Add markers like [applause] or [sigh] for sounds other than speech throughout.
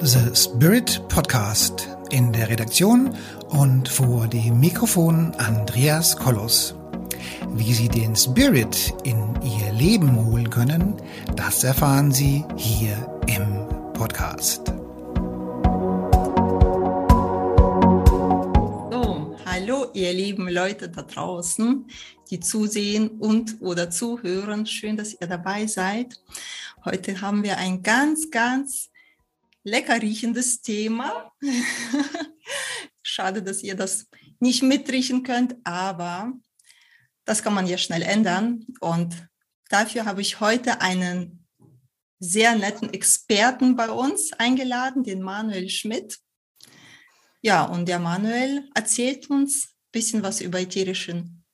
The Spirit Podcast in der Redaktion und vor dem Mikrofon Andreas Kollos. Wie Sie den Spirit in Ihr Leben holen können, das erfahren Sie hier im Podcast. So, hallo ihr lieben Leute da draußen, die zusehen und oder zuhören. Schön, dass ihr dabei seid. Heute haben wir ein ganz, ganz lecker riechendes Thema. [laughs] Schade, dass ihr das nicht mitriechen könnt, aber das kann man ja schnell ändern. Und dafür habe ich heute einen sehr netten Experten bei uns eingeladen, den Manuel Schmidt. Ja, und der Manuel erzählt uns ein bisschen was über ätherischen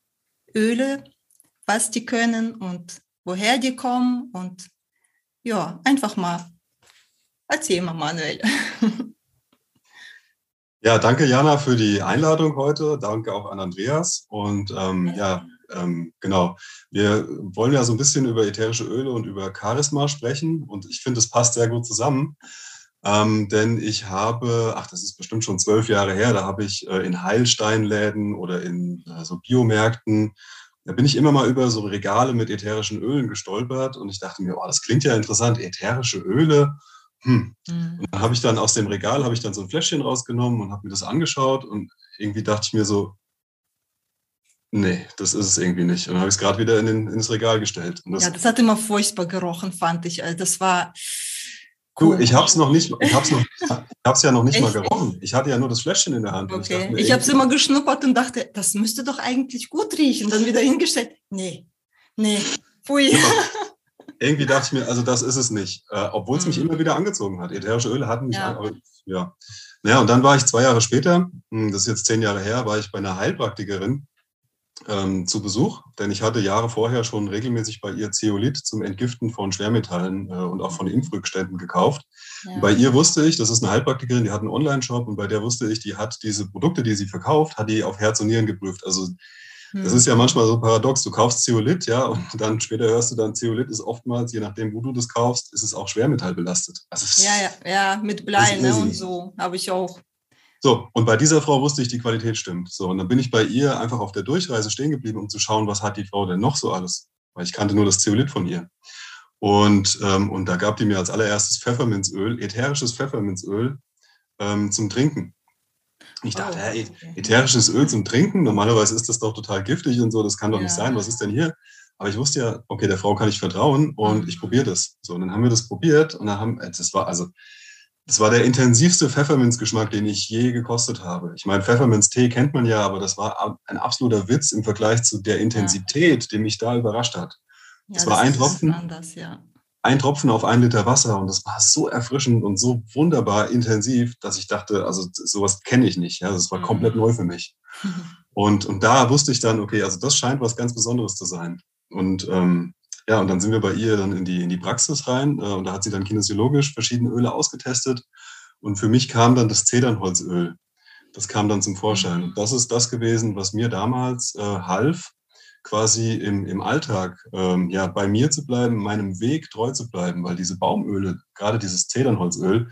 Öle, was die können und woher die kommen. Und ja, einfach mal Erzähl mal, Manuel. Ja, danke Jana für die Einladung heute. Danke auch an Andreas. Und ähm, ja, ähm, genau. Wir wollen ja so ein bisschen über ätherische Öle und über Charisma sprechen. Und ich finde, es passt sehr gut zusammen. Ähm, denn ich habe, ach, das ist bestimmt schon zwölf Jahre her, da habe ich äh, in Heilsteinläden oder in äh, so Biomärkten, da bin ich immer mal über so Regale mit ätherischen Ölen gestolpert und ich dachte mir, oh, das klingt ja interessant, ätherische Öle hm. Mhm. Und dann habe ich dann aus dem Regal habe ich dann so ein Fläschchen rausgenommen und habe mir das angeschaut und irgendwie dachte ich mir so, nee, das ist es irgendwie nicht. Und dann habe ich es gerade wieder in den, ins Regal gestellt. Das ja, das hat immer furchtbar gerochen, fand ich. Also das war. Du, ich habe es noch nicht, ich habe es noch, ich habe es ja noch nicht mal gerochen. Ich hatte ja nur das Fläschchen in der Hand. Okay. Ich, ich habe es immer geschnuppert und dachte, das müsste doch eigentlich gut riechen. Dann wieder hingestellt. Nee, nee, pfui. Ja. [laughs] irgendwie dachte ich mir, also das ist es nicht. Äh, Obwohl es mich mhm. immer wieder angezogen hat. Ätherische Öle hatten mich ja. an, aber ja. Naja, und dann war ich zwei Jahre später, hm, das ist jetzt zehn Jahre her, war ich bei einer Heilpraktikerin ähm, zu Besuch, denn ich hatte Jahre vorher schon regelmäßig bei ihr Zeolit zum Entgiften von Schwermetallen äh, und auch von Impfrückständen gekauft. Ja. Bei ihr wusste ich, das ist eine Heilpraktikerin, die hat einen Online-Shop und bei der wusste ich, die hat diese Produkte, die sie verkauft, hat die auf Herz und Nieren geprüft. Also das hm. ist ja manchmal so paradox. Du kaufst Zeolit, ja, und dann später hörst du dann, Zeolit ist oftmals, je nachdem, wo du das kaufst, ist es auch schwermetallbelastet. Also ja, ja, ja, mit Blei ne, und so habe ich auch. So, und bei dieser Frau wusste ich, die Qualität stimmt. So, und dann bin ich bei ihr einfach auf der Durchreise stehen geblieben, um zu schauen, was hat die Frau denn noch so alles. Weil ich kannte nur das Zeolit von ihr. Und, ähm, und da gab die mir als allererstes Pfefferminzöl, ätherisches Pfefferminzöl ähm, zum Trinken. Ich dachte, oh, okay. ätherisches Öl zum Trinken, normalerweise ist das doch total giftig und so, das kann doch ja. nicht sein, was ist denn hier? Aber ich wusste ja, okay, der Frau kann ich vertrauen und ich probiere das. So, und dann haben wir das probiert und dann haben, äh, das war also, das war der intensivste Pfefferminzgeschmack, den ich je gekostet habe. Ich meine, Pfefferminztee kennt man ja, aber das war ein absoluter Witz im Vergleich zu der Intensität, ja. die mich da überrascht hat. Ja, das, das war ein Tropfen. Anders, ja ein Tropfen auf ein Liter Wasser und das war so erfrischend und so wunderbar intensiv, dass ich dachte, also sowas kenne ich nicht. Ja, das war komplett mhm. neu für mich. [laughs] Und, und da wusste ich dann, okay, also das scheint was ganz Besonderes zu sein. Und ähm, ja, und dann sind wir bei ihr dann in die, in die Praxis rein äh, und da hat sie dann kinesiologisch verschiedene Öle ausgetestet. Und für mich kam dann das Zedernholzöl. Das kam dann zum Vorschein. Und mhm. das ist das gewesen, was mir damals äh, half, quasi im, im Alltag ähm, ja, bei mir zu bleiben, meinem Weg treu zu bleiben, weil diese Baumöle, gerade dieses Zedernholzöl,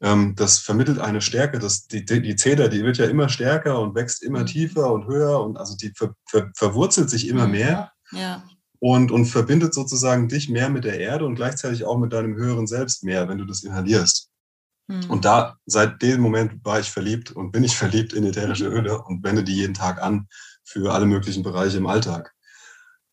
ähm, das vermittelt eine Stärke. Das, die, die Zeder, die wird ja immer stärker und wächst immer mhm. tiefer und höher und also die ver, ver, verwurzelt sich immer mhm. mehr. Ja. Und, und verbindet sozusagen dich mehr mit der Erde und gleichzeitig auch mit deinem höheren Selbst mehr, wenn du das inhalierst. Mhm. Und da, seit dem Moment war ich verliebt und bin ich [laughs] verliebt in ätherische Öle und wende die jeden Tag an für alle möglichen Bereiche im Alltag.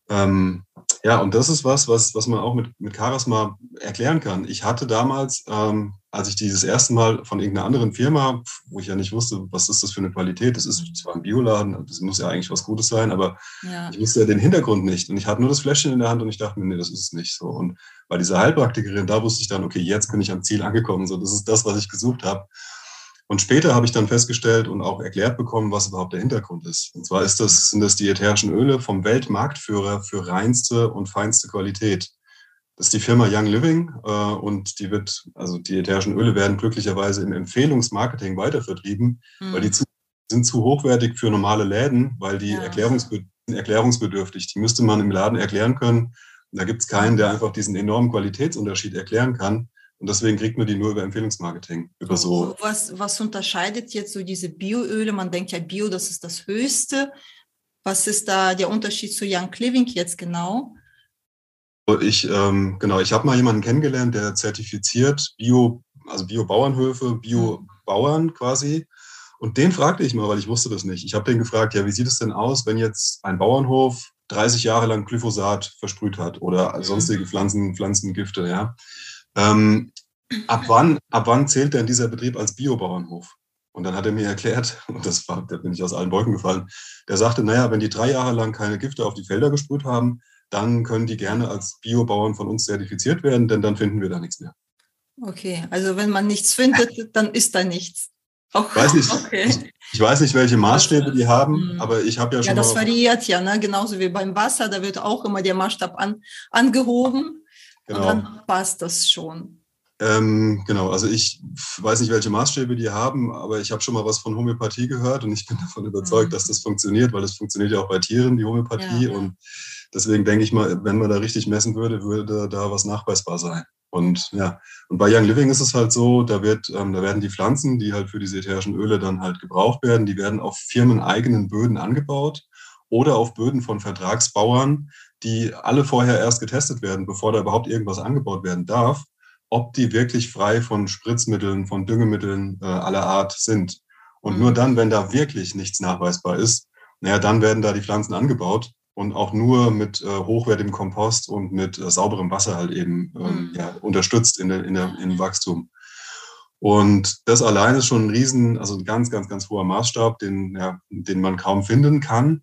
Ähm, ja, und das ist was, was, was man auch mit, mit Charisma erklären kann. Ich hatte damals, ähm, als ich dieses erste Mal von irgendeiner anderen Firma, wo ich ja nicht wusste, was ist das für eine Qualität, das ist zwar ein Bioladen, das muss ja eigentlich was Gutes sein, aber ja. ich wusste ja den Hintergrund nicht. Und ich hatte nur das Fläschchen in der Hand und ich dachte mir, nee, das ist es nicht so. Und bei dieser Heilpraktikerin, da wusste ich dann, okay, jetzt bin ich am Ziel angekommen. So, das ist das, was ich gesucht habe. Und später habe ich dann festgestellt und auch erklärt bekommen, was überhaupt der Hintergrund ist. Und zwar ist das, sind das die ätherischen Öle vom Weltmarktführer für reinste und feinste Qualität. Das ist die Firma Young Living äh, und die wird, also die ätherischen Öle werden glücklicherweise im Empfehlungsmarketing weitervertrieben, mhm. weil die zu, sind zu hochwertig für normale Läden, weil die ja. erklärungsbe erklärungsbedürftig. Die müsste man im Laden erklären können. Und da gibt es keinen, der einfach diesen enormen Qualitätsunterschied erklären kann. Und deswegen kriegt man die nur über Empfehlungsmarketing. Über so. Was, was unterscheidet jetzt so diese Bioöle? Man denkt ja, Bio, das ist das Höchste. Was ist da der Unterschied zu Young Living jetzt genau? Ich, ähm, genau, ich habe mal jemanden kennengelernt, der zertifiziert Bio, also Bio-Bauernhöfe, Bio-Bauern quasi. Und den fragte ich mal, weil ich wusste das nicht. Ich habe den gefragt, ja, wie sieht es denn aus, wenn jetzt ein Bauernhof 30 Jahre lang Glyphosat versprüht hat oder mhm. sonstige Pflanzen, Pflanzengifte, ja. Ähm, ab, wann, ab wann zählt denn dieser Betrieb als Biobauernhof? Und dann hat er mir erklärt, [laughs] und das war, da bin ich aus allen Wolken gefallen, der sagte, naja, wenn die drei Jahre lang keine Gifte auf die Felder gesprüht haben, dann können die gerne als Biobauern von uns zertifiziert werden, denn dann finden wir da nichts mehr. Okay, also wenn man nichts findet, [laughs] dann ist da nichts. Auch, weiß nicht, okay. ich, ich, weiß nicht, welche Maßstäbe die haben, mhm. aber ich habe ja schon. Ja, das variiert ja, ne? genauso wie beim Wasser, da wird auch immer der Maßstab an, angehoben genau. und dann passt das schon. Ähm, genau, also ich weiß nicht, welche Maßstäbe die haben, aber ich habe schon mal was von Homöopathie gehört und ich bin [laughs] davon überzeugt, mhm. dass das funktioniert, weil es funktioniert ja auch bei Tieren, die Homöopathie. Ja. Und deswegen denke ich mal, wenn man da richtig messen würde, würde da was nachweisbar sein. Und ja, und bei Young Living ist es halt so, da wird, ähm, da werden die Pflanzen, die halt für diese ätherischen Öle dann halt gebraucht werden, die werden auf firmeneigenen Böden angebaut oder auf Böden von Vertragsbauern, die alle vorher erst getestet werden, bevor da überhaupt irgendwas angebaut werden darf, ob die wirklich frei von Spritzmitteln, von Düngemitteln äh, aller Art sind. Und mhm. nur dann, wenn da wirklich nichts nachweisbar ist, naja, dann werden da die Pflanzen angebaut und auch nur mit äh, hochwertigem Kompost und mit äh, sauberem Wasser halt eben ähm, mhm. ja, unterstützt in der, in der, im Wachstum. Und das allein ist schon ein riesen, also ein ganz, ganz, ganz hoher Maßstab, den, ja, den man kaum finden kann.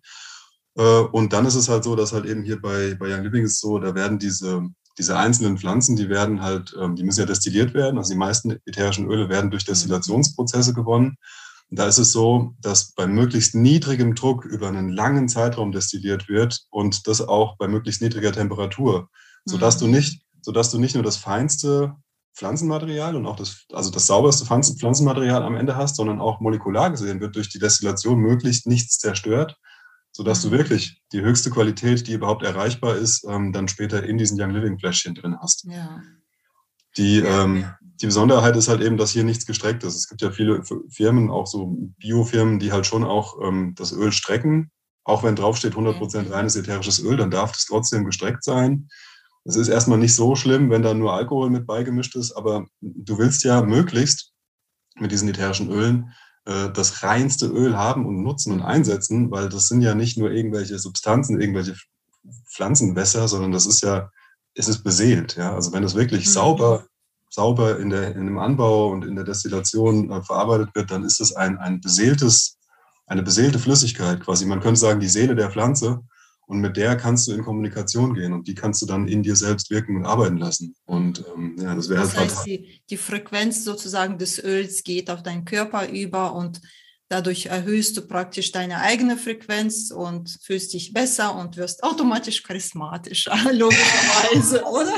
Äh, und dann ist es halt so, dass halt eben hier bei, bei Young Living ist so, da werden diese, diese einzelnen Pflanzen, die werden halt, ähm, die müssen ja destilliert werden. Also die meisten ätherischen Öle werden durch mhm. Destillationsprozesse gewonnen. Und da ist es so, dass bei möglichst niedrigem Druck über einen langen Zeitraum destilliert wird und das auch bei möglichst niedriger Temperatur, sodass mhm. du nicht, sodass du nicht nur das feinste Pflanzenmaterial und auch das, also das sauberste Pflanzenmaterial am Ende hast, sondern auch molekular gesehen wird durch die Destillation möglichst nichts zerstört, sodass mhm. du wirklich die höchste Qualität, die überhaupt erreichbar ist, ähm, dann später in diesen Young Living Fläschchen drin hast. Ja. Die, ähm, die Besonderheit ist halt eben, dass hier nichts gestreckt ist. Es gibt ja viele Firmen, auch so Biofirmen, die halt schon auch ähm, das Öl strecken. Auch wenn draufsteht 100% reines ätherisches Öl, dann darf es trotzdem gestreckt sein. Es ist erstmal nicht so schlimm, wenn da nur Alkohol mit beigemischt ist, aber du willst ja möglichst mit diesen ätherischen Ölen äh, das reinste Öl haben und nutzen und einsetzen, weil das sind ja nicht nur irgendwelche Substanzen, irgendwelche Pflanzenwässer, sondern das ist ja, es ist beseelt. Ja? Also wenn es wirklich mhm. sauber sauber in, der, in dem Anbau und in der Destillation äh, verarbeitet wird, dann ist es ein, ein beseeltes, eine beseelte Flüssigkeit quasi. Man könnte sagen, die Seele der Pflanze. Und mit der kannst du in Kommunikation gehen und die kannst du dann in dir selbst wirken und arbeiten lassen. Und ähm, ja, das wäre das halt heißt, die, die Frequenz sozusagen des Öls geht auf deinen Körper über und Dadurch erhöhst du praktisch deine eigene Frequenz und fühlst dich besser und wirst automatisch charismatischer, [laughs] logischerweise, oder?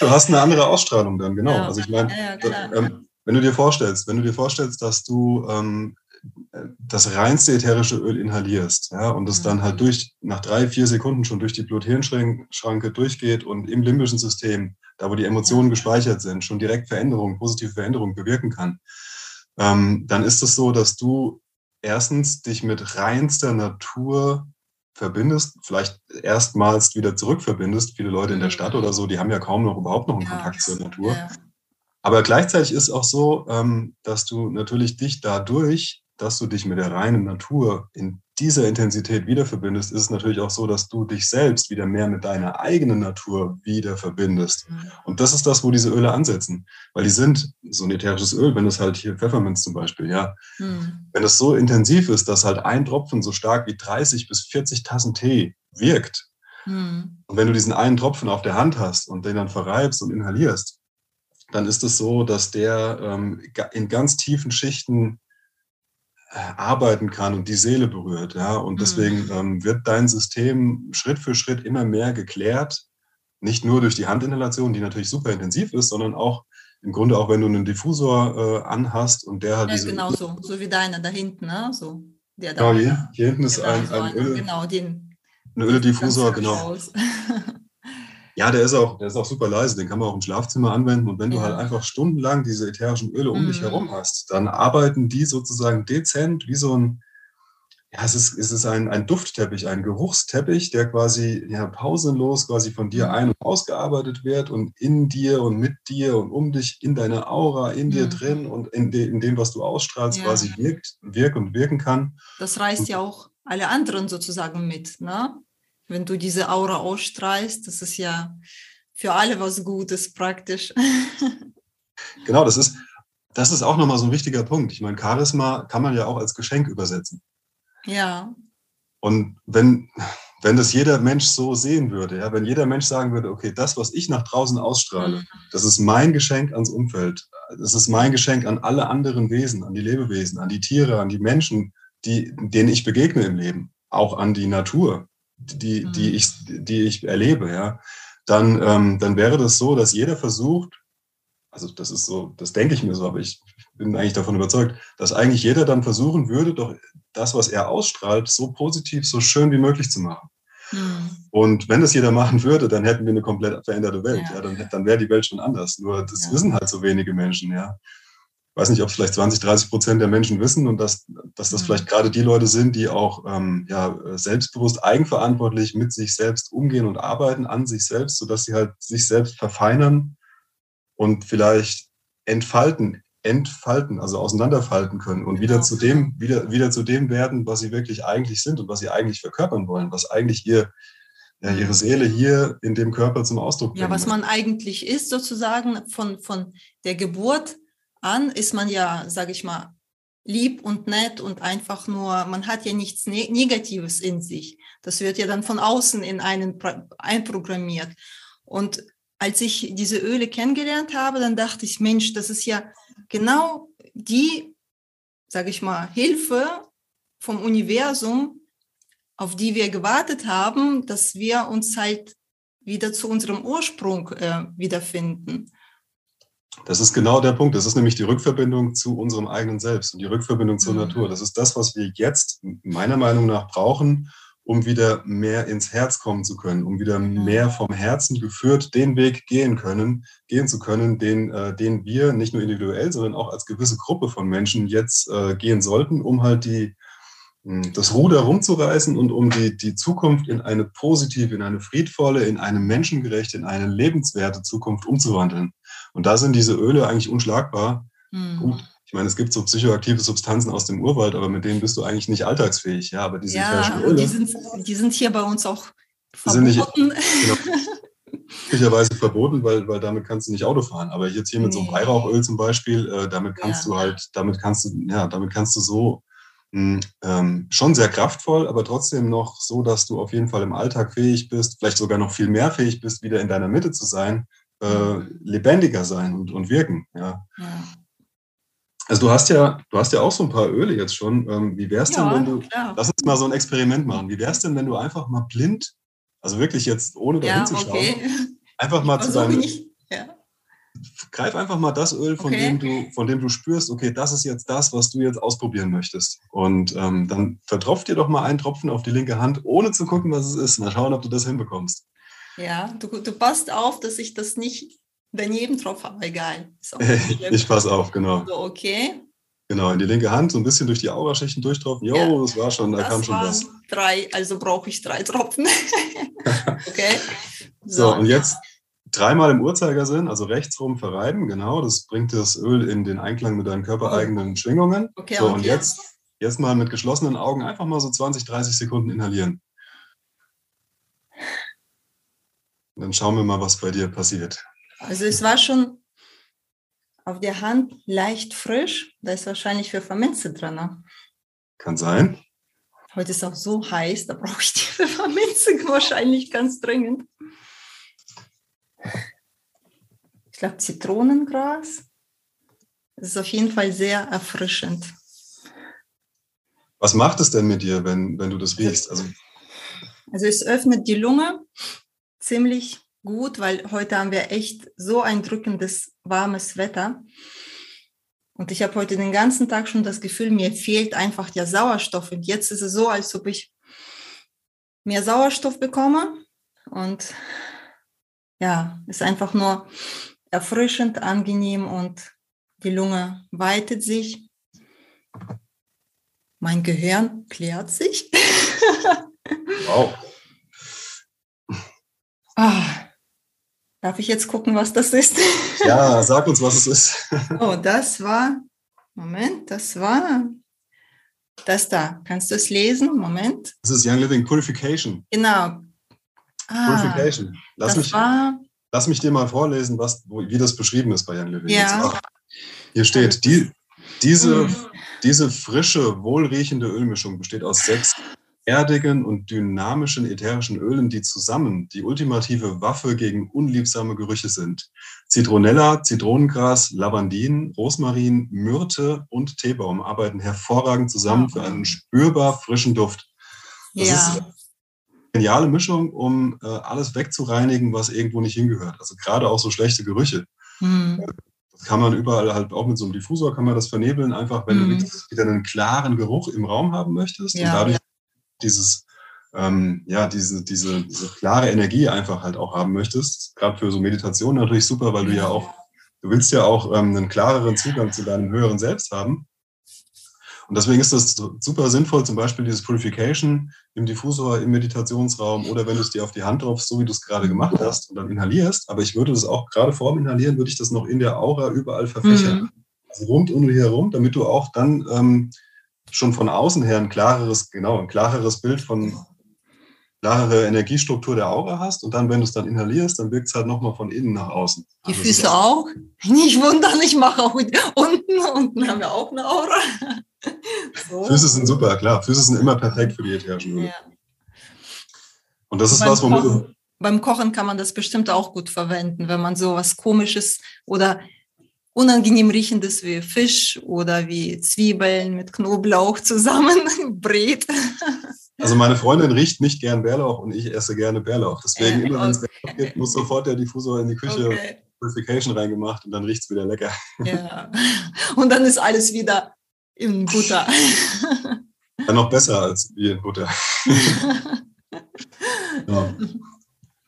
Du hast eine andere Ausstrahlung dann, genau. Ja. Also ich meine, ja, ähm, wenn du dir vorstellst, wenn du dir vorstellst, dass du ähm, das reinste ätherische Öl inhalierst, ja, und es mhm. dann halt mhm. durch, nach drei, vier Sekunden schon durch die Blut-Hirn-Schranke durchgeht und im limbischen System, da wo die Emotionen gespeichert sind, schon direkt Veränderungen, positive Veränderungen bewirken kann, ähm, dann ist es so, dass du erstens dich mit reinster Natur verbindest, vielleicht erstmals wieder zurückverbindest. Viele Leute in der Stadt oder so, die haben ja kaum noch überhaupt noch einen ja. Kontakt zur Natur. Ja. Aber gleichzeitig ist auch so, ähm, dass du natürlich dich dadurch dass du dich mit der reinen Natur in dieser Intensität wieder verbindest, ist es natürlich auch so, dass du dich selbst wieder mehr mit deiner eigenen Natur wieder verbindest. Mhm. Und das ist das, wo diese Öle ansetzen. Weil die sind so ein ätherisches Öl, wenn es halt hier Pfefferminz zum Beispiel, ja. Mhm. Wenn es so intensiv ist, dass halt ein Tropfen so stark wie 30 bis 40 Tassen Tee wirkt. Mhm. Und wenn du diesen einen Tropfen auf der Hand hast und den dann verreibst und inhalierst, dann ist es so, dass der ähm, in ganz tiefen Schichten arbeiten kann und die Seele berührt. Ja? Und deswegen mhm. ähm, wird dein System Schritt für Schritt immer mehr geklärt, nicht nur durch die Handinhalation, die natürlich super intensiv ist, sondern auch im Grunde auch, wenn du einen Diffusor äh, anhast und der halt ja, diese... Genau so, so wie deiner da hinten, ne? so, der da. Genau, hier, hier hinten ist genau, ein, ein, Öl, genau, den, ein Öldiffusor, genau. [laughs] Ja, der ist, auch, der ist auch super leise, den kann man auch im Schlafzimmer anwenden. Und wenn du halt einfach stundenlang diese ätherischen Öle um mhm. dich herum hast, dann arbeiten die sozusagen dezent wie so ein, ja, es ist, es ist ein, ein Duftteppich, ein Geruchsteppich, der quasi ja, pausenlos quasi von dir mhm. ein- und ausgearbeitet wird und in dir und mit dir und um dich, in deiner Aura, in dir mhm. drin und in, de, in dem, was du ausstrahlst, ja. quasi wirkt, wirkt und wirken kann. Das reißt und, ja auch alle anderen sozusagen mit, ne? Wenn du diese Aura ausstrahlst, das ist ja für alle was Gutes praktisch. [laughs] genau, das ist, das ist auch nochmal so ein wichtiger Punkt. Ich meine, Charisma kann man ja auch als Geschenk übersetzen. Ja. Und wenn, wenn das jeder Mensch so sehen würde, ja, wenn jeder Mensch sagen würde, okay, das, was ich nach draußen ausstrahle, mhm. das ist mein Geschenk ans Umfeld, das ist mein Geschenk an alle anderen Wesen, an die Lebewesen, an die Tiere, an die Menschen, die, denen ich begegne im Leben, auch an die Natur, die, mhm. die, ich, die ich erlebe, ja, dann, ähm, dann wäre das so, dass jeder versucht, also das ist so, das denke ich mir so, aber ich bin eigentlich davon überzeugt, dass eigentlich jeder dann versuchen würde, doch das, was er ausstrahlt, so positiv, so schön wie möglich zu machen. Mhm. Und wenn das jeder machen würde, dann hätten wir eine komplett veränderte Welt. Ja. ja dann, dann wäre die Welt schon anders. Nur das ja. wissen halt so wenige Menschen, ja. Ich weiß nicht, ob es vielleicht 20, 30 Prozent der Menschen wissen und dass, dass das mhm. vielleicht gerade die Leute sind, die auch ähm, ja, selbstbewusst, eigenverantwortlich mit sich selbst umgehen und arbeiten an sich selbst, sodass sie halt sich selbst verfeinern und vielleicht entfalten, entfalten, also auseinanderfalten können und wieder genau. zu dem, wieder, wieder zu dem werden, was sie wirklich eigentlich sind und was sie eigentlich verkörpern wollen, was eigentlich ihr, ja, ihre mhm. Seele hier in dem Körper zum Ausdruck bringt. Ja, was man eigentlich ist, sozusagen von, von der Geburt an, ist man ja, sage ich mal, lieb und nett und einfach nur, man hat ja nichts ne Negatives in sich. Das wird ja dann von außen in einen einprogrammiert. Und als ich diese Öle kennengelernt habe, dann dachte ich, Mensch, das ist ja genau die, sage ich mal, Hilfe vom Universum, auf die wir gewartet haben, dass wir uns halt wieder zu unserem Ursprung äh, wiederfinden. Das ist genau der Punkt. Das ist nämlich die Rückverbindung zu unserem eigenen Selbst und die Rückverbindung zur mhm. Natur. Das ist das, was wir jetzt meiner Meinung nach brauchen, um wieder mehr ins Herz kommen zu können, um wieder mehr vom Herzen geführt den Weg gehen können, gehen zu können, den, äh, den wir nicht nur individuell, sondern auch als gewisse Gruppe von Menschen jetzt äh, gehen sollten, um halt die, hm, das Ruder rumzureißen und um die, die Zukunft in eine positive, in eine friedvolle, in eine menschengerechte, in eine lebenswerte Zukunft umzuwandeln. Und da sind diese Öle eigentlich unschlagbar. Mhm. Gut, ich meine, es gibt so psychoaktive Substanzen aus dem Urwald, aber mit denen bist du eigentlich nicht alltagsfähig. Ja, aber diese ja, Öle, die sind, die sind hier bei uns auch verboten. Sind nicht, genau, möglicherweise verboten, weil, weil damit kannst du nicht Auto fahren. Aber jetzt hier mit nee. so einem Weihrauchöl zum Beispiel, äh, damit kannst ja. du halt, damit kannst du, ja, damit kannst du so mh, hm, ähm, schon sehr kraftvoll, aber trotzdem noch so, dass du auf jeden Fall im Alltag fähig bist, vielleicht sogar noch viel mehr fähig bist, wieder in deiner Mitte zu sein, äh, lebendiger sein und, und wirken. Ja. ja. Also du hast ja, du hast ja auch so ein paar Öle jetzt schon. Ähm, wie wär's ja, denn, wenn du, klar. lass uns mal so ein Experiment machen. Wie wär's denn, wenn du einfach mal blind, also wirklich jetzt ohne da hinzuschauen, okay. einfach mal zu deinem, ja. greif einfach mal das Öl, von okay. dem du, von dem du spürst, okay, das ist jetzt das, was du jetzt ausprobieren möchtest. Und ähm, dann vertropft dir doch mal einen Tropfen auf die linke Hand, ohne zu gucken, was es ist. Mal schauen, ob du das hinbekommst. Ja, du, du passt auf, dass ich das nicht daneben drauf, aber egal. [laughs] ich passe auf, genau. Also, okay. Genau, in die linke Hand, so ein bisschen durch die Auraschichten durchtropfen. Jo, ja, das war schon, da kam schon was. Drei, also brauche ich drei Tropfen. [laughs] okay. [laughs] So. so, und jetzt dreimal im Uhrzeigersinn, also rechts rum verreiben, genau. Das bringt das Öl in den Einklang mit deinen körpereigenen. Schwingungen. Okay, so, und jetzt, jetzt mal mit geschlossenen Augen einfach mal so 20, 30 Sekunden inhalieren. Und dann schauen wir mal, was bei dir passiert. Also es war schon auf der Hand leicht frisch. Da ist wahrscheinlich für Pfefferminze drin. Ne? Kann sein. Heute ist auch so heiß, da brauche ich die [laughs] Pfefferminze wahrscheinlich ganz dringend. Ich glaube Zitronengras. Das ist auf jeden Fall sehr erfrischend. Was macht es denn mit dir, wenn, wenn du das riechst? Also, also es öffnet die Lunge ziemlich gut, weil heute haben wir echt so ein drückendes, warmes Wetter. Und ich habe heute den ganzen Tag schon das Gefühl, mir fehlt einfach der Sauerstoff. Und jetzt ist es so, als ob ich mehr Sauerstoff bekomme. Und ja, ist einfach nur erfrischend, angenehm und die Lunge weitet sich. Mein Gehirn klärt sich. [laughs] Wow. Ah, darf ich jetzt gucken, was das ist? [laughs] Ja, sag uns, was es ist. [laughs] Oh, das war, Moment, das war das da. Kannst du es lesen? Moment. Das ist Young Living Purification. Genau. Ah, Purification. Lass mich, lass mich dir mal vorlesen, was, wie das beschrieben ist bei Young Living. Ja. Hier steht, die, diese, Mm. diese frische, wohlriechende Ölmischung besteht aus sechs erdigen und dynamischen ätherischen Ölen, die zusammen die ultimative Waffe gegen unliebsame Gerüche sind. Zitronella, Zitronengras, Lavandin, Rosmarin, Myrte und Teebaum arbeiten hervorragend zusammen für einen spürbar frischen Duft. Das ist ja, eine geniale Mischung, um äh, alles wegzureinigen, was irgendwo nicht hingehört. Also gerade auch so schlechte Gerüche. hm, Das kann man überall halt auch mit so einem Diffusor kann man das vernebeln, einfach wenn Mhm. du wieder einen klaren Geruch im Raum haben möchtest und Ja, dadurch ja. Dieses ähm, ja diese, diese, diese klare Energie einfach halt auch haben möchtest. Gerade für so Meditation natürlich super, weil du ja auch du willst ja auch ähm, einen klareren Zugang zu deinem höheren Selbst haben. Und deswegen ist das super sinnvoll, zum Beispiel dieses Purification im Diffusor, im Meditationsraum oder wenn du es dir auf die Hand tropfst, so wie du es gerade gemacht hast und dann inhalierst. Aber ich würde das auch gerade vor dem Inhalieren, würde ich das noch in der Aura überall verfächern. Mhm. Also rund um dich herum, damit du auch dann ähm, schon von außen her ein klareres, genau, ein klareres Bild von klarere Energiestruktur der Aura hast. Und dann, wenn du es dann inhalierst, dann wirkt es halt nochmal von innen nach außen. Die Also Füße auch. [laughs] Nicht wundern, ich mache auch unten. Unten haben wir auch eine Aura. [laughs] So. Füße sind super, klar. Füße sind immer perfekt für die ätherischen Öle. Ja. Und das ist Beim was, womit Kochen, beim Kochen kann man das bestimmt auch gut verwenden, wenn man so was Komisches oder unangenehm riechendes wie Fisch oder wie Zwiebeln mit Knoblauch zusammen [laughs] brät. also meine Freundin riecht nicht gern Bärlauch und ich esse gerne Bärlauch. Deswegen Äh, immer, wenn es okay. Bärlauch gibt, muss sofort der Diffusor in die Küche Okay. Purification reingemacht und dann riecht es wieder lecker. Ja. Und dann ist alles wieder in Butter. Dann noch besser als wie in Butter. [laughs] Ja.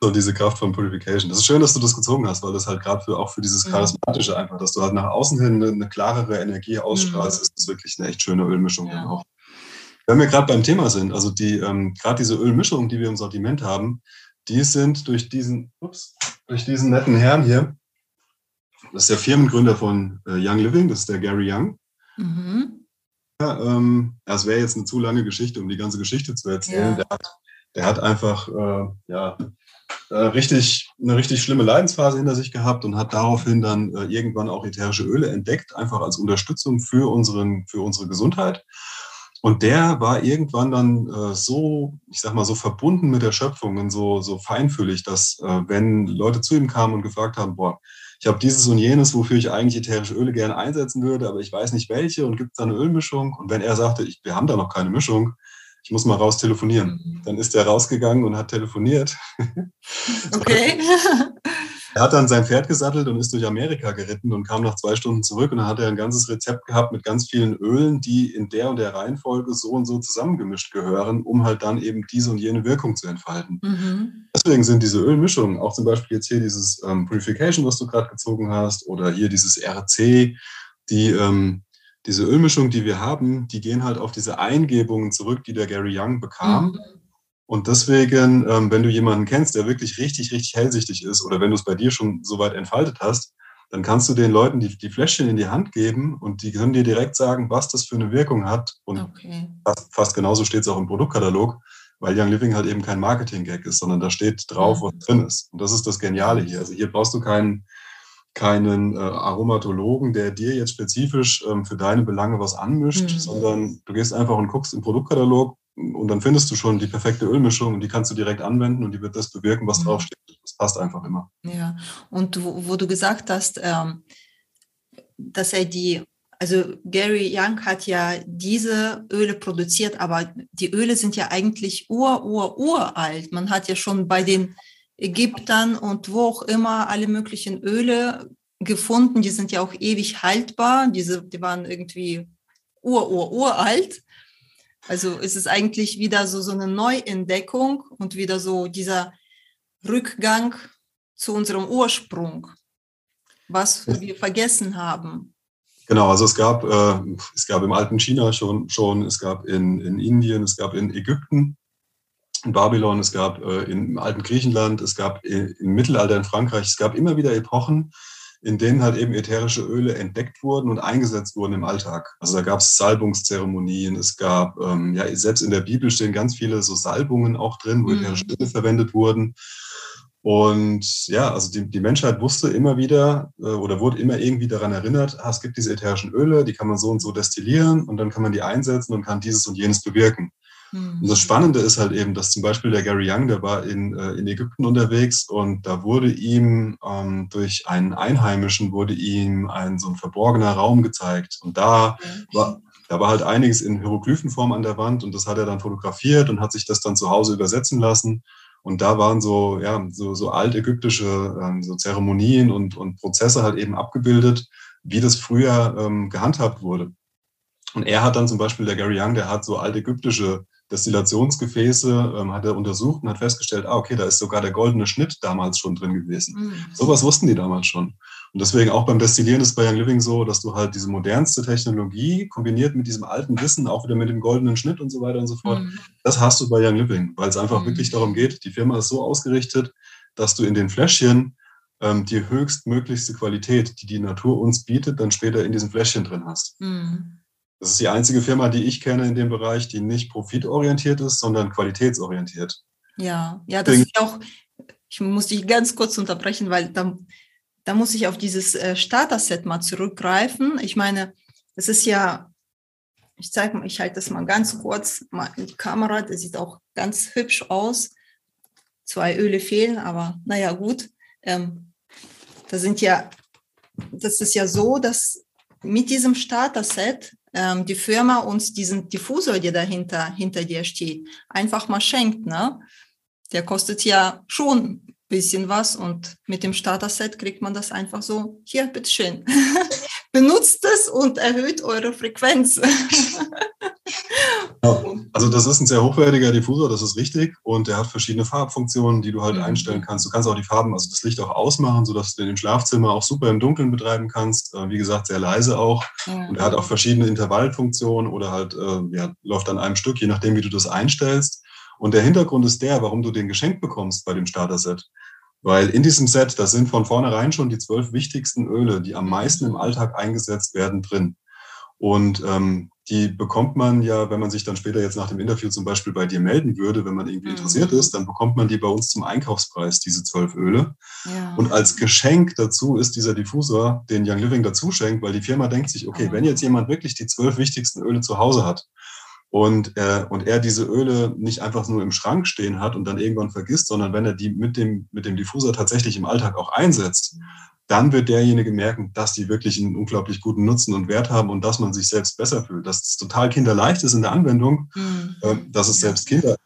So, diese Kraft von Purification. Das ist schön, dass du das gezogen hast, weil das halt gerade für, auch für dieses Mhm. Charismatische einfach, dass du halt nach außen hin eine, eine klarere Energie ausstrahlst, ist das wirklich eine echt schöne Ölmischung Mhm. Ja. dann auch. Wenn wir gerade beim Thema sind, also die, ähm, gerade diese Ölmischungen, die wir im Sortiment haben, die sind durch diesen, ups, durch diesen netten Herrn hier, das ist der Firmengründer von äh, Young Living, das ist der Gary Young. Mhm. Ja, ähm, das wäre jetzt eine zu lange Geschichte, um die ganze Geschichte zu erzählen. Ja. Der, hat, der hat einfach äh, ja, richtig, eine richtig schlimme Leidensphase hinter sich gehabt und hat daraufhin dann äh, irgendwann auch ätherische Öle entdeckt, einfach als Unterstützung für, unseren, für unsere Gesundheit. Und der war irgendwann dann äh, so, ich sag mal, so verbunden mit der Schöpfung und so, so feinfühlig, dass äh, wenn Leute zu ihm kamen und gefragt haben, boah, ich habe dieses und jenes, wofür ich eigentlich ätherische Öle gerne einsetzen würde, aber ich weiß nicht welche und gibt es da eine Ölmischung? Und wenn er sagte, ich, wir haben da noch keine Mischung, ich muss mal raus telefonieren, Mhm. dann ist er rausgegangen und hat telefoniert. [laughs] Okay. [laughs] Er hat dann sein Pferd gesattelt und ist durch Amerika geritten und kam nach zwei Stunden zurück und dann hat er ein ganzes Rezept gehabt mit ganz vielen Ölen, die in der und der Reihenfolge so und so zusammengemischt gehören, um halt dann eben diese und jene Wirkung zu entfalten. Mhm. Deswegen sind diese Ölmischungen, auch zum Beispiel jetzt hier dieses ähm, Purification, was du gerade gezogen hast, oder hier dieses RC, die, ähm, diese Ölmischung, die wir haben, die gehen halt auf diese Eingebungen zurück, die der Gary Young bekam. Mhm. Und deswegen, ähm, wenn du jemanden kennst, der wirklich richtig, richtig hellsichtig ist, oder wenn du es bei dir schon so weit entfaltet hast, dann kannst du den Leuten die, die Fläschchen in die Hand geben und die können dir direkt sagen, was das für eine Wirkung hat. Und Okay. fast, fast genauso steht es auch im Produktkatalog, weil Young Living halt eben kein Marketing-Gag ist, sondern da steht drauf, was drin ist. Und das ist das Geniale hier. Also hier brauchst du keinen, keinen äh, Aromatologen, der dir jetzt spezifisch ähm, für deine Belange was anmischt, Mhm. sondern du gehst einfach und guckst im Produktkatalog und dann findest du schon die perfekte Ölmischung und die kannst du direkt anwenden und die wird das bewirken, was Mhm. draufsteht. Das passt einfach immer. Ja, und wo, wo du gesagt hast, ähm, dass er die, also Gary Young hat ja diese Öle produziert, aber die Öle sind ja eigentlich ur, ur, uralt. Man hat ja schon bei den Ägyptern und wo auch immer alle möglichen Öle gefunden, die sind ja auch ewig haltbar. Diese, die waren irgendwie ur, ur, uralt. Also es ist eigentlich wieder so, so eine Neuentdeckung und wieder so dieser Rückgang zu unserem Ursprung, was wir vergessen haben. Genau, also es gab, äh, es gab im alten China schon, schon es gab in, in Indien, es gab in Ägypten, in Babylon, es gab äh, im alten Griechenland, es gab im Mittelalter in Frankreich, es gab immer wieder Epochen, in denen halt eben ätherische Öle entdeckt wurden und eingesetzt wurden im Alltag. Also da gab es Salbungszeremonien, es gab, ähm, ja, selbst in der Bibel stehen ganz viele so Salbungen auch drin, wo mhm. ätherische Öle verwendet wurden. Und ja, also die, die Menschheit wusste immer wieder äh, oder wurde immer irgendwie daran erinnert, ah, es gibt diese ätherischen Öle, die kann man so und so destillieren und dann kann man die einsetzen und kann dieses und jenes bewirken. Mhm. Und das Spannende ist halt eben, dass zum Beispiel der Gary Young, der war in, äh, in Ägypten unterwegs und da wurde ihm ähm, durch einen Einheimischen, wurde ihm ein so ein verborgener Raum gezeigt. Und da war, da war halt einiges in Hieroglyphenform an der Wand und das hat er dann fotografiert und hat sich das dann zu Hause übersetzen lassen. Und da waren so, ja, so, so altägyptische ähm, so Zeremonien und, und Prozesse halt eben abgebildet, wie das früher ähm, gehandhabt wurde. Und er hat dann zum Beispiel, der Gary Young, der hat so altägyptische Destillationsgefäße ähm, hat er untersucht und hat festgestellt, ah, okay, da ist sogar der goldene Schnitt damals schon drin gewesen. Mhm. Sowas wussten die damals schon. Und deswegen auch beim Destillieren ist bei Young Living so, dass du halt diese modernste Technologie kombiniert mit diesem alten Wissen, auch wieder mit dem goldenen Schnitt und so weiter und so fort, mhm. das hast du bei Young Living, weil es einfach mhm. wirklich darum geht, die Firma ist so ausgerichtet, dass du in den Fläschchen ähm, die höchstmöglichste Qualität, die die Natur uns bietet, dann später in diesen Fläschchen drin hast. Mhm. Das ist die einzige Firma, die ich kenne in dem Bereich, die nicht profitorientiert ist, sondern qualitätsorientiert. Ja, ja, das ist auch, ich muss dich ganz kurz unterbrechen, weil da, da muss ich auf dieses äh, Starter-Set mal zurückgreifen. Ich meine, es ist ja, ich zeige mal, ich halte das mal ganz kurz mal in die Kamera, das sieht auch ganz hübsch aus. Zwei Öle fehlen, aber naja, gut. Ähm, da sind ja, das ist ja so, dass mit diesem Starter-Set ähm, die Firma uns diesen Diffusor, der dahinter hinter dir steht, einfach mal schenkt. Ne? Der kostet ja schon ein bisschen was und mit dem Starter-Set kriegt man das einfach so, hier, bitteschön. [laughs] Benutzt es und erhöht eure Frequenz. [laughs] Also das ist ein sehr hochwertiger Diffusor, das ist richtig. Und der hat verschiedene Farbfunktionen, die du halt mhm. einstellen kannst. Du kannst auch die Farben, also das Licht auch ausmachen, sodass du den im Schlafzimmer auch super im Dunkeln betreiben kannst. Äh, wie gesagt, sehr leise auch. Mhm. Und er hat auch verschiedene Intervallfunktionen oder halt äh, ja, läuft an einem Stück, je nachdem, wie du das einstellst. Und der Hintergrund ist der, warum du den geschenkt bekommst bei dem Starter-Set. Weil in diesem Set, da sind von vornherein schon die zwölf wichtigsten Öle, die am meisten im Alltag eingesetzt werden, drin. Und ähm, die bekommt man ja, wenn man sich dann später jetzt nach dem Interview zum Beispiel bei dir melden würde, wenn man irgendwie mhm. interessiert ist, dann bekommt man die bei uns zum Einkaufspreis, diese zwölf Öle. Ja. Und als Geschenk dazu ist dieser Diffusor, den Young Living dazu schenkt, weil die Firma denkt sich, okay, wenn jetzt jemand wirklich die zwölf wichtigsten Öle zu Hause hat und, äh, und er diese Öle nicht einfach nur im Schrank stehen hat und dann irgendwann vergisst, sondern wenn er die mit dem, mit dem Diffusor tatsächlich im Alltag auch einsetzt, dann wird derjenige merken, dass die wirklich einen unglaublich guten Nutzen und Wert haben und dass man sich selbst besser fühlt. Dass es total kinderleicht ist in der Anwendung, mhm. äh, dass es selbst Kinder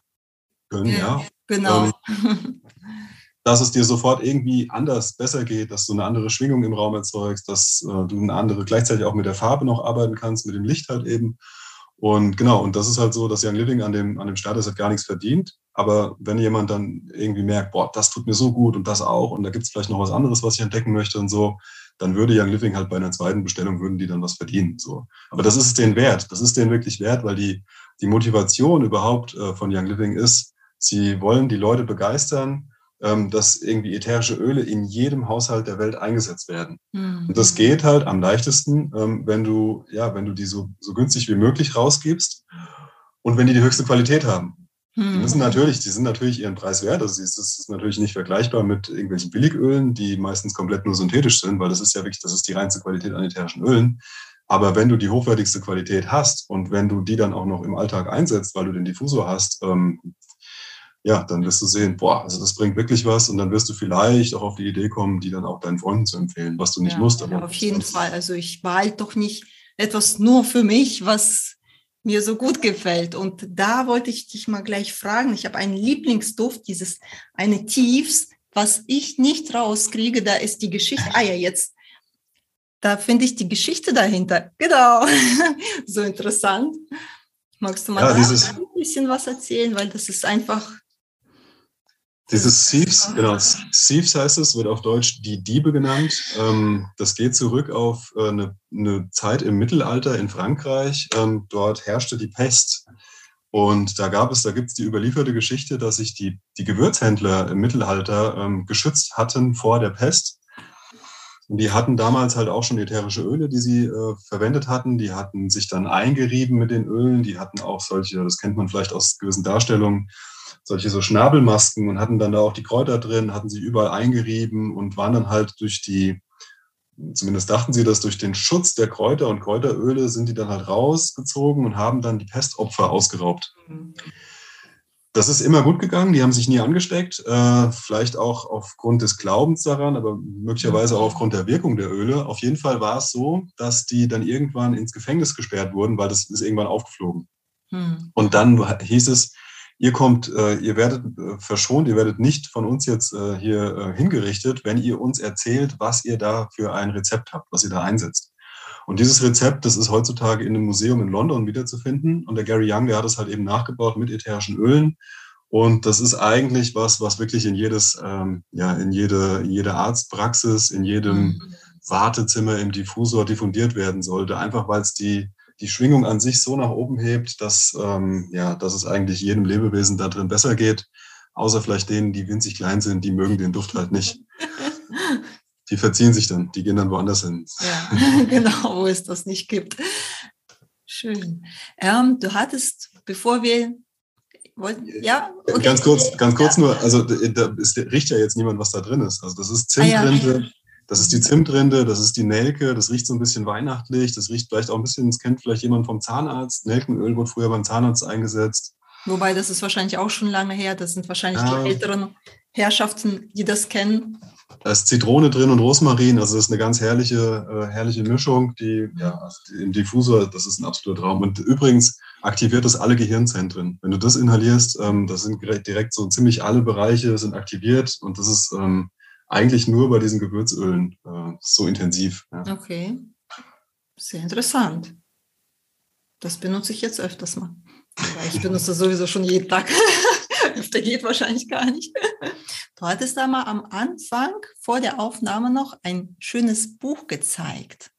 können, ja. ja. Genau. Ähm, [laughs] dass es dir sofort irgendwie anders besser geht, dass du eine andere Schwingung im Raum erzeugst, dass äh, du eine andere gleichzeitig auch mit der Farbe noch arbeiten kannst, mit dem Licht halt eben. Und genau, und das ist halt so, dass Young Living an dem, an dem Status hat gar nichts verdient. Aber wenn jemand dann irgendwie merkt, boah, das tut mir so gut und das auch, und da gibt es vielleicht noch was anderes, was ich entdecken möchte und so, dann würde Young Living halt bei einer zweiten Bestellung, würden die dann was verdienen. So. Aber das ist es denen wert. Das ist denen wirklich wert, weil die, die Motivation überhaupt äh, von Young Living ist, sie wollen die Leute begeistern, ähm, dass irgendwie ätherische Öle in jedem Haushalt der Welt eingesetzt werden. Mhm. Und das geht halt am leichtesten, ähm, wenn du, ja, wenn du die so, so günstig wie möglich rausgibst und wenn die die höchste Qualität haben. Die müssen natürlich, die sind natürlich ihren Preis wert. Also es ist natürlich nicht vergleichbar mit irgendwelchen Billigölen, die meistens komplett nur synthetisch sind, weil das ist ja wirklich, das ist die reinste Qualität an ätherischen Ölen. Aber wenn du die hochwertigste Qualität hast und wenn du die dann auch noch im Alltag einsetzt, weil du den Diffusor hast, ähm, ja, dann wirst du sehen, boah, also das bringt wirklich was und dann wirst du vielleicht auch auf die Idee kommen, die dann auch deinen Freunden zu empfehlen, was du nicht ja, musst. Aber auf jeden Fall. Also ich behalte doch nicht etwas nur für mich, was mir so gut gefällt. Und da wollte ich dich mal gleich fragen. Ich habe einen Lieblingsduft, dieses eine Tiefs, was ich nicht rauskriege, da ist die Geschichte. Ah ja, jetzt. Da finde ich die Geschichte dahinter. Genau. [laughs] so interessant. Magst du mal ja, dieses, ein bisschen was erzählen, weil das ist einfach Dieses Thieves, genau, Thieves heißt es, wird auf Deutsch die Diebe genannt. Ähm, das geht zurück auf äh, eine, eine, Zeit im Mittelalter in Frankreich. Ähm, dort herrschte die Pest. Und da gab es, da gibt es die überlieferte Geschichte, dass sich die, die Gewürzhändler im Mittelalter ähm, geschützt hatten vor der Pest. Und die hatten damals halt auch schon ätherische Öle, die sie äh, verwendet hatten. Die hatten sich dann eingerieben mit den Ölen. Die hatten auch solche, das kennt man vielleicht aus gewissen Darstellungen, solche so Schnabelmasken und hatten dann da auch die Kräuter drin, hatten sie überall eingerieben und waren dann halt durch die, zumindest dachten sie, dass durch den Schutz der Kräuter und Kräuteröle sind die dann halt rausgezogen und haben dann die Pestopfer ausgeraubt. Mhm. Das ist immer gut gegangen, die haben sich nie angesteckt, äh, vielleicht auch aufgrund des Glaubens daran, aber möglicherweise auch aufgrund der Wirkung der Öle. Auf jeden Fall war es so, dass die dann irgendwann ins Gefängnis gesperrt wurden, weil das ist irgendwann aufgeflogen. Hm. Und dann hieß es, ihr kommt, äh, ihr werdet äh, verschont, ihr werdet nicht von uns jetzt äh, hier hingerichtet, wenn ihr uns erzählt, was ihr da für ein Rezept habt, was ihr da einsetzt. Und dieses Rezept, das ist heutzutage in einem Museum in London wiederzufinden. Und der Gary Young, der hat es halt eben nachgebaut mit ätherischen Ölen. Und das ist eigentlich was, was wirklich in jedes, ähm, ja, in jede, in jede Arztpraxis, in jedem mhm. Wartezimmer im Diffusor diffundiert werden sollte. Einfach weil es die, die Schwingung an sich so nach oben hebt, dass, ähm, ja, dass es eigentlich jedem Lebewesen da drin besser geht. Außer vielleicht denen, die winzig klein sind, die mögen den Duft halt nicht. [laughs] Die verziehen sich dann, die gehen dann woanders hin. Ja, [laughs] [laughs] genau, wo es das nicht gibt. Schön. Ähm, du hattest, bevor wir wollten, ja? Okay. Ganz kurz, ganz kurz ja. nur, also da ist, riecht ja jetzt niemand, was da drin ist. Also das ist Zimtrinde, ah, ja. Das ist die Zimtrinde, das ist die Nelke, das riecht so ein bisschen weihnachtlich, das riecht vielleicht auch ein bisschen, das kennt vielleicht jemand vom Zahnarzt. Nelkenöl wurde früher beim Zahnarzt eingesetzt. Wobei, das ist wahrscheinlich auch schon lange her. Das sind wahrscheinlich ja. die älteren Herrschaften, die das kennen. Da ist Zitrone drin und Rosmarin, also das ist eine ganz herrliche, äh, herrliche Mischung. Die, ja, also im Diffusor, das ist ein absoluter Traum. Und übrigens aktiviert das alle Gehirnzentren. Wenn du das inhalierst, ähm, das sind direkt so ziemlich alle Bereiche sind aktiviert und das ist ähm, eigentlich nur bei diesen Gewürzölen äh, so intensiv. Ja. Okay, sehr interessant. Das benutze ich jetzt öfters mal. Ich benutze das sowieso schon jeden Tag. [laughs] Öfter geht wahrscheinlich gar nicht. Du hattest da mal am Anfang vor der Aufnahme noch ein schönes Buch gezeigt.